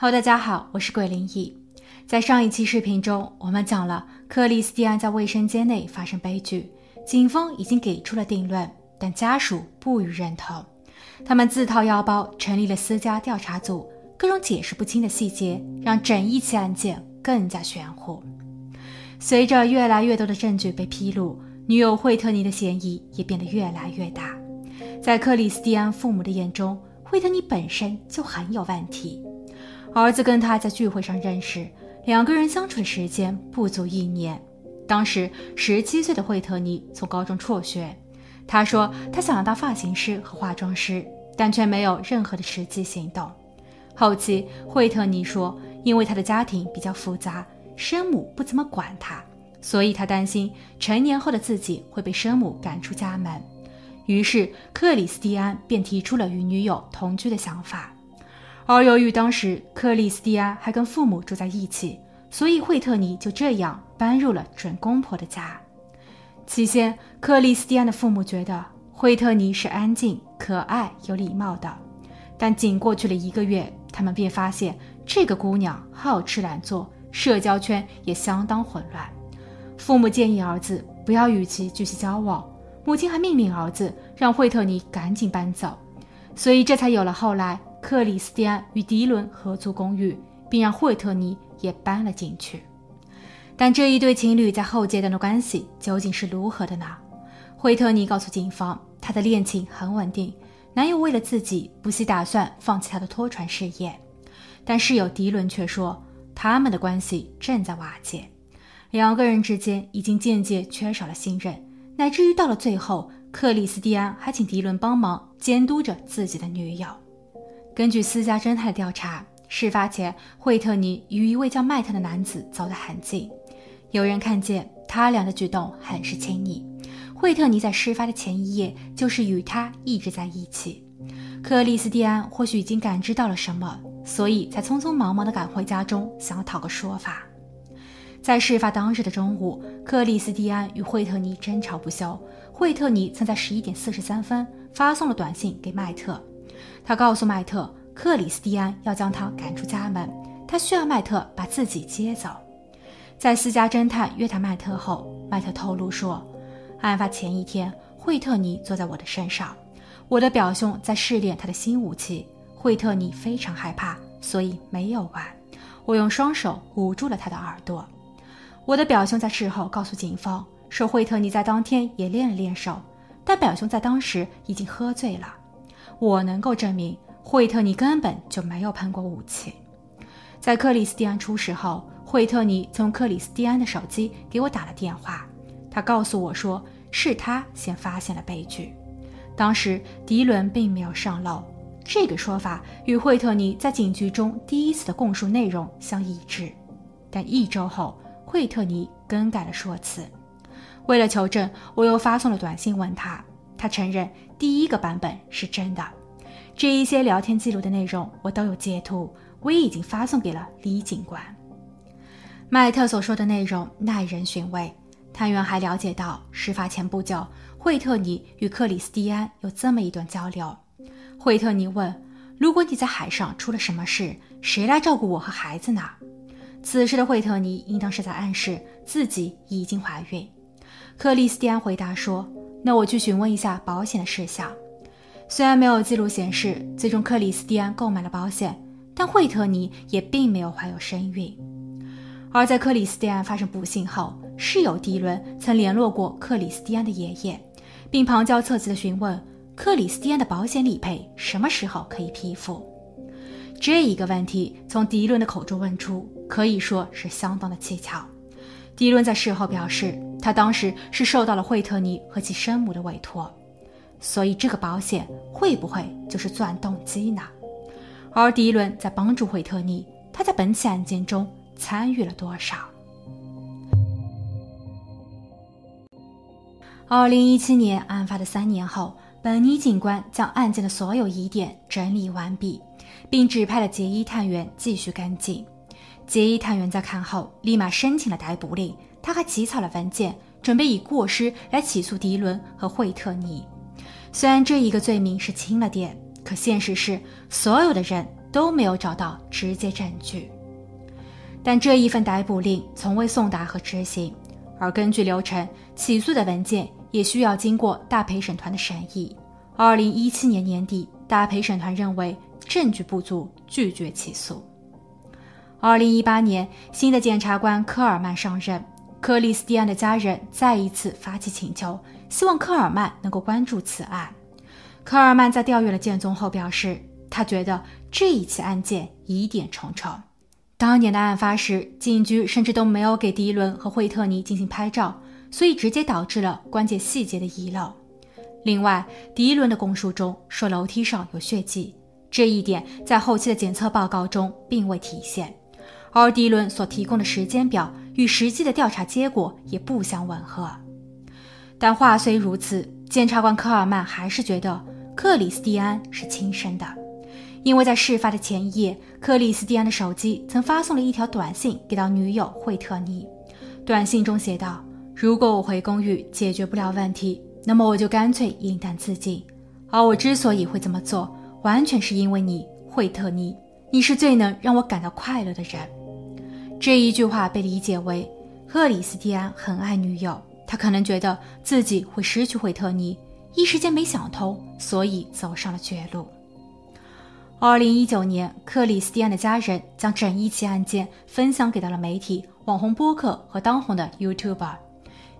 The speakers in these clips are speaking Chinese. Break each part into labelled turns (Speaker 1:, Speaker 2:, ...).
Speaker 1: 好大家好，我是鬼灵异。在上一期视频中，我们讲了克里斯蒂安在卫生间内发生悲剧，警方已经给出了定论，但家属不予认同。他们自掏腰包成立了私家调查组，各种解释不清的细节让整一起案件更加玄乎。随着越来越多的证据被披露，女友惠特尼的嫌疑也变得越来越大。在克里斯蒂安父母的眼中，惠特尼本身就很有问题。儿子跟他在聚会上认识，两个人相处的时间不足一年。当时十七岁的惠特尼从高中辍学，他说他想要当发型师和化妆师，但却没有任何的实际行动。后期惠特尼说，因为他的家庭比较复杂，生母不怎么管他，所以他担心成年后的自己会被生母赶出家门。于是克里斯蒂安便提出了与女友同居的想法。而由于当时克里斯蒂安还跟父母住在一起，所以惠特尼就这样搬入了准公婆的家。起先，克里斯蒂安的父母觉得惠特尼是安静、可爱、有礼貌的，但仅过去了一个月，他们便发现这个姑娘好吃懒做，社交圈也相当混乱。父母建议儿子不要与其继续交往，母亲还命令儿子让惠特尼赶紧搬走，所以这才有了后来。克里斯蒂安与迪伦合租公寓，并让惠特尼也搬了进去。但这一对情侣在后阶段的关系究竟是如何的呢？惠特尼告诉警方，她的恋情很稳定，男友为了自己不惜打算放弃他的拖船事业。但室友迪伦却说，他们的关系正在瓦解，两个人之间已经渐渐缺少了信任，乃至于到了最后，克里斯蒂安还请迪伦帮忙监督着自己的女友。根据私家侦探调查，事发前惠特尼与一位叫迈特的男子走得很近，有人看见他俩的举动很是亲密。惠特尼在事发的前一夜就是与他一直在一起。克里斯蒂安或许已经感知到了什么，所以才匆匆忙忙地赶回家中，想要讨个说法。在事发当日的中午，克里斯蒂安与惠特尼争吵不休。惠特尼曾在十一点四十三分发送了短信给迈特。他告诉迈特，克里斯蒂安要将他赶出家门，他需要迈特把自己接走。在私家侦探约谈迈特后，迈特透露说，案发前一天，惠特尼坐在我的身上，我的表兄在试炼他的新武器，惠特尼非常害怕，所以没有玩。我用双手捂住了他的耳朵。我的表兄在事后告诉警方说，惠特尼在当天也练了练手，但表兄在当时已经喝醉了。我能够证明，惠特尼根本就没有喷过武器。在克里斯蒂安出事后，惠特尼从克里斯蒂安的手机给我打了电话，他告诉我说是他先发现了悲剧。当时迪伦并没有上楼，这个说法与惠特尼在警局中第一次的供述内容相一致。但一周后，惠特尼更改了说辞。为了求证，我又发送了短信问他。他承认第一个版本是真的，这一些聊天记录的内容我都有截图，我也已经发送给了李警官。麦特所说的内容耐人寻味。探员还了解到，事发前不久，惠特尼与克里斯蒂安有这么一段交流。惠特尼问：“如果你在海上出了什么事，谁来照顾我和孩子呢？”此时的惠特尼应当是在暗示自己已经怀孕。克里斯蒂安回答说。那我去询问一下保险的事项。虽然没有记录显示最终克里斯蒂安购买了保险，但惠特尼也并没有怀有身孕。而在克里斯蒂安发生不幸后，室友迪伦曾联络过克里斯蒂安的爷爷，并旁敲侧击地询问克里斯蒂安的保险理赔什么时候可以批复。这一个问题从迪伦的口中问出，可以说是相当的蹊跷。迪伦在事后表示。他当时是受到了惠特尼和其生母的委托，所以这个保险会不会就是作案动机呢？而迪伦在帮助惠特尼，他在本起案件中参与了多少？二零一七年案发的三年后，本尼警官将案件的所有疑点整理完毕，并指派了杰伊探员继续跟进。杰伊探员在看后，立马申请了逮捕令。他还起草了文件，准备以过失来起诉迪伦和惠特尼。虽然这一个罪名是轻了点，可现实是所有的人都没有找到直接证据。但这一份逮捕令从未送达和执行，而根据流程，起诉的文件也需要经过大陪审团的审议。二零一七年年底，大陪审团认为证据不足，拒绝起诉。二零一八年，新的检察官科尔曼上任，克里斯蒂安的家人再一次发起请求，希望科尔曼能够关注此案。科尔曼在调阅了卷宗后表示，他觉得这一起案件疑点重重。当年的案发时，警局甚至都没有给迪伦和惠特尼进行拍照，所以直接导致了关键细节的遗漏。另外，迪伦的供述中说楼梯上有血迹，这一点在后期的检测报告中并未体现。而迪伦所提供的时间表与实际的调查结果也不相吻合。但话虽如此，检察官科尔曼还是觉得克里斯蒂安是亲生的，因为在事发的前一夜，克里斯蒂安的手机曾发送了一条短信给到女友惠特尼。短信中写道：“如果我回公寓解决不了问题，那么我就干脆饮弹自尽。而我之所以会这么做，完全是因为你，惠特尼，你是最能让我感到快乐的人。”这一句话被理解为，克里斯蒂安很爱女友，他可能觉得自己会失去惠特尼，一时间没想通，所以走上了绝路。二零一九年，克里斯蒂安的家人将整一起案件分享给到了媒体、网红播客和当红的 YouTuber，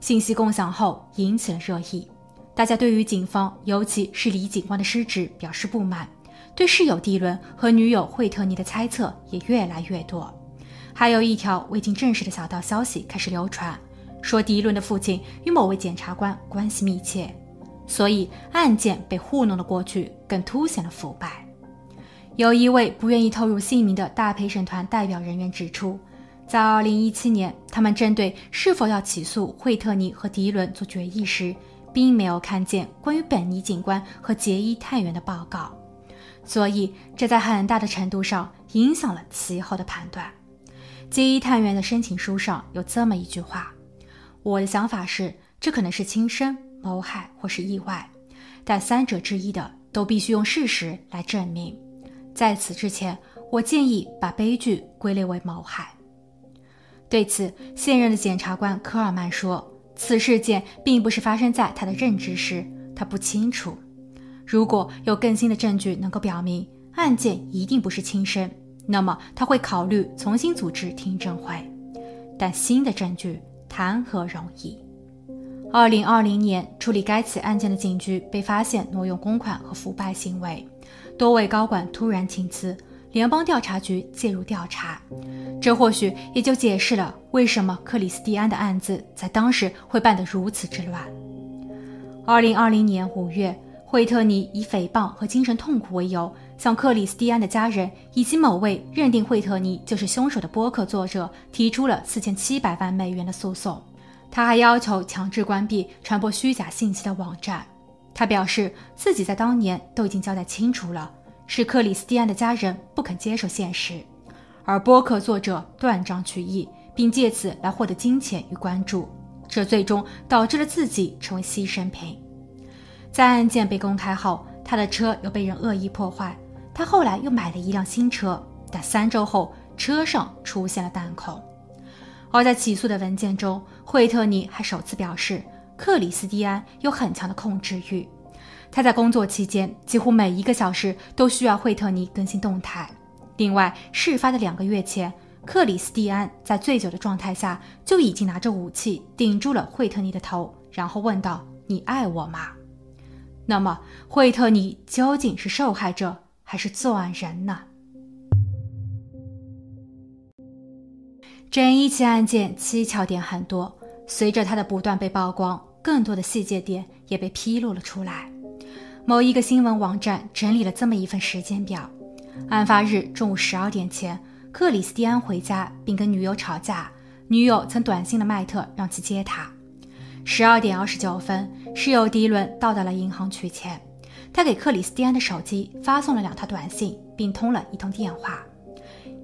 Speaker 1: 信息共享后引起了热议。大家对于警方，尤其是李警官的失职表示不满，对室友迪伦和女友惠特尼的猜测也越来越多。还有一条未经证实的小道消息开始流传，说迪伦的父亲与某位检察官关系密切，所以案件被糊弄了过去，更凸显了腐败。有一位不愿意透露姓名的大陪审团代表人员指出，在2017年，他们针对是否要起诉惠特尼和迪伦做决议时，并没有看见关于本尼警官和杰伊探员的报告，所以这在很大的程度上影响了其后的判断。杰伊探员的申请书上有这么一句话：“我的想法是，这可能是轻生、谋害或是意外，但三者之一的都必须用事实来证明。在此之前，我建议把悲剧归类为谋害。”对此，现任的检察官科尔曼说：“此事件并不是发生在他的任职时，他不清楚。如果有更新的证据能够表明案件一定不是轻生。”那么他会考虑重新组织听证会，但新的证据谈何容易？二零二零年，处理该起案件的警局被发现挪用公款和腐败行为，多位高管突然请辞，联邦调查局介入调查，这或许也就解释了为什么克里斯蒂安的案子在当时会办得如此之乱。二零二零年五月。惠特尼以诽谤和精神痛苦为由，向克里斯蒂安的家人以及某位认定惠特尼就是凶手的播客作者提出了四千七百万美元的诉讼。他还要求强制关闭传播虚假信息的网站。他表示自己在当年都已经交代清楚了，是克里斯蒂安的家人不肯接受现实，而播客作者断章取义，并借此来获得金钱与关注，这最终导致了自己成为牺牲品。在案件被公开后，他的车又被人恶意破坏。他后来又买了一辆新车，但三周后车上出现了弹孔。而在起诉的文件中，惠特尼还首次表示，克里斯蒂安有很强的控制欲。他在工作期间几乎每一个小时都需要惠特尼更新动态。另外，事发的两个月前，克里斯蒂安在醉酒的状态下就已经拿着武器顶住了惠特尼的头，然后问道：“你爱我吗？”那么，惠特尼究竟是受害者还是作案人呢？整一起案件蹊跷点很多，随着他的不断被曝光，更多的细节点也被披露了出来。某一个新闻网站整理了这么一份时间表：案发日中午十二点前，克里斯蒂安回家并跟女友吵架，女友曾短信了麦特让其接他。十二点二十九分，室友迪伦到达了银行取钱。他给克里斯蒂安的手机发送了两条短信，并通了一通电话。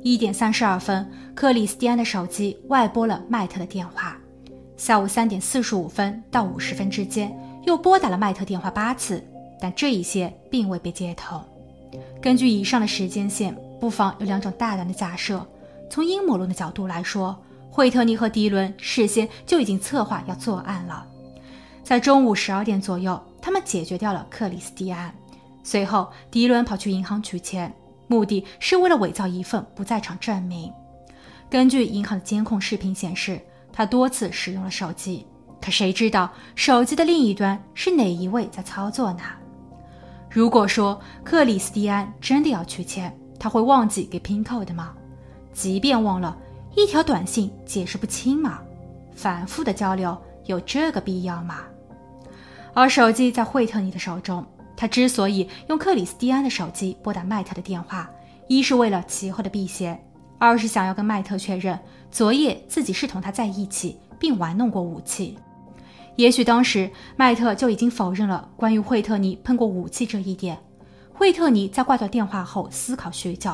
Speaker 1: 一点三十二分，克里斯蒂安的手机外拨了麦特的电话。下午三点四十五分到五十分之间，又拨打了麦特电话八次，但这一些并未被接通。根据以上的时间线，不妨有两种大胆的假设。从阴谋论的角度来说，惠特尼和迪伦事先就已经策划要作案了。在中午十二点左右，他们解决掉了克里斯蒂安。随后，迪伦跑去银行取钱，目的是为了伪造一份不在场证明。根据银行的监控视频显示，他多次使用了手机。可谁知道手机的另一端是哪一位在操作呢？如果说克里斯蒂安真的要取钱，他会忘记给 PIN code 吗？即便忘了，一条短信解释不清吗？反复的交流有这个必要吗？而手机在惠特尼的手中，他之所以用克里斯蒂安的手机拨打麦特的电话，一是为了其后的避嫌，二是想要跟麦特确认昨夜自己是同他在一起，并玩弄过武器。也许当时麦特就已经否认了关于惠特尼碰过武器这一点。惠特尼在挂断电话后思考许久，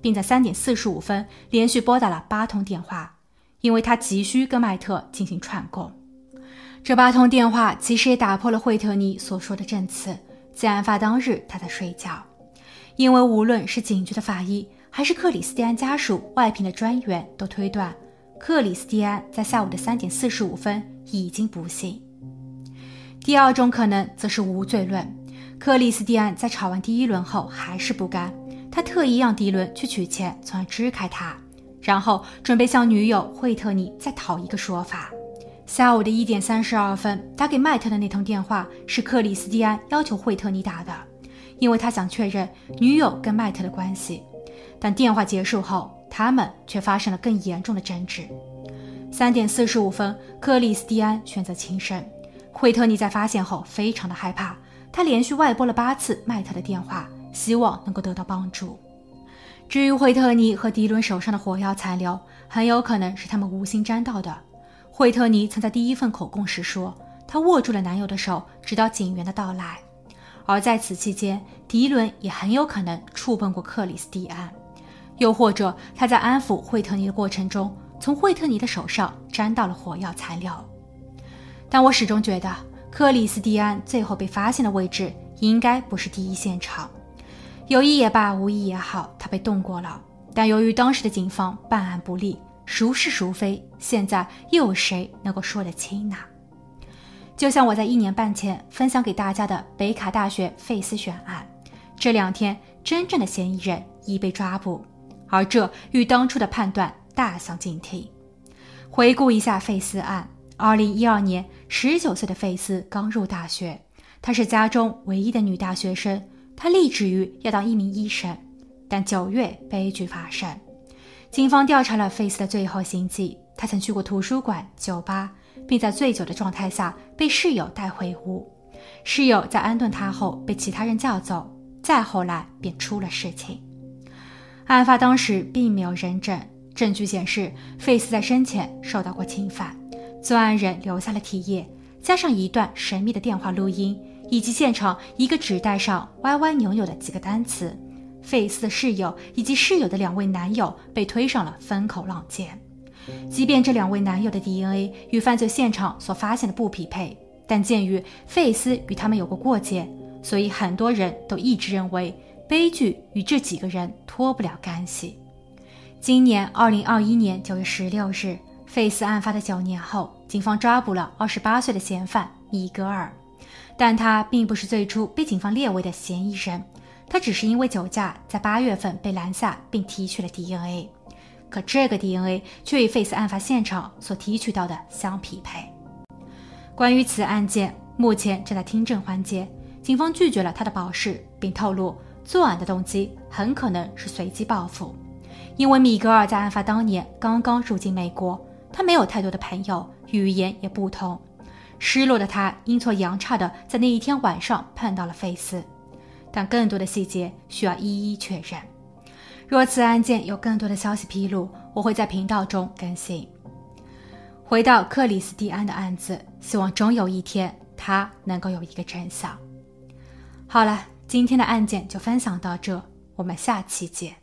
Speaker 1: 并在三点四十五分连续拨打了八通电话，因为他急需跟麦特进行串供。这八通电话其实也打破了惠特尼所说的证词，在案发当日他在睡觉。因为无论是警局的法医，还是克里斯蒂安家属外聘的专员，都推断克里斯蒂安在下午的三点四十五分已经不幸。第二种可能则是无罪论。克里斯蒂安在吵完第一轮后还是不甘，他特意让迪伦去取钱，从而支开他，然后准备向女友惠特尼再讨一个说法。下午的一点三十二分，打给麦特的那通电话是克里斯蒂安要求惠特尼打的，因为他想确认女友跟麦特的关系。但电话结束后，他们却发生了更严重的争执。三点四十五分，克里斯蒂安选择轻生。惠特尼在发现后非常的害怕，他连续外拨了八次麦特的电话，希望能够得到帮助。至于惠特尼和迪伦手上的火药残留，很有可能是他们无心沾到的。惠特尼曾在第一份口供时说，她握住了男友的手，直到警员的到来。而在此期间，迪伦也很有可能触碰过克里斯蒂安，又或者他在安抚惠特尼的过程中，从惠特尼的手上沾到了火药残留。但我始终觉得，克里斯蒂安最后被发现的位置应该不是第一现场。有意也罢，无意也好，他被动过了。但由于当时的警方办案不力。孰是孰非？现在又有谁能够说得清呢？就像我在一年半前分享给大家的北卡大学费斯选案，这两天真正的嫌疑人已被抓捕，而这与当初的判断大相径庭。回顾一下费斯案，二零一二年，十九岁的费斯刚入大学，她是家中唯一的女大学生，她立志于要当一名医生，但九月悲剧发生。警方调查了费斯的最后行迹，他曾去过图书馆、酒吧，并在醉酒的状态下被室友带回屋。室友在安顿他后被其他人叫走，再后来便出了事情。案发当时并没有人证，证据显示费斯在生前受到过侵犯。作案人留下了体液，加上一段神秘的电话录音，以及现场一个纸袋上歪歪扭扭的几个单词。费斯的室友以及室友的两位男友被推上了风口浪尖。即便这两位男友的 DNA 与犯罪现场所发现的不匹配，但鉴于费斯与他们有过过节，所以很多人都一直认为悲剧与这几个人脱不了干系。今年二零二一年九月十六日，费斯案发的九年后，警方抓捕了二十八岁的嫌犯米格尔，但他并不是最初被警方列为的嫌疑人。他只是因为酒驾，在八月份被拦下，并提取了 DNA，可这个 DNA 却与费斯案发现场所提取到的相匹配。关于此案件，目前正在听证环节，警方拒绝了他的保释，并透露作案的动机很可能是随机报复。因为米格尔在案发当年刚刚入境美国，他没有太多的朋友，语言也不通。失落的他阴错阳差的在那一天晚上碰到了费斯。但更多的细节需要一一确认。若此案件有更多的消息披露，我会在频道中更新。回到克里斯蒂安的案子，希望终有一天他能够有一个真相。好了，今天的案件就分享到这，我们下期见。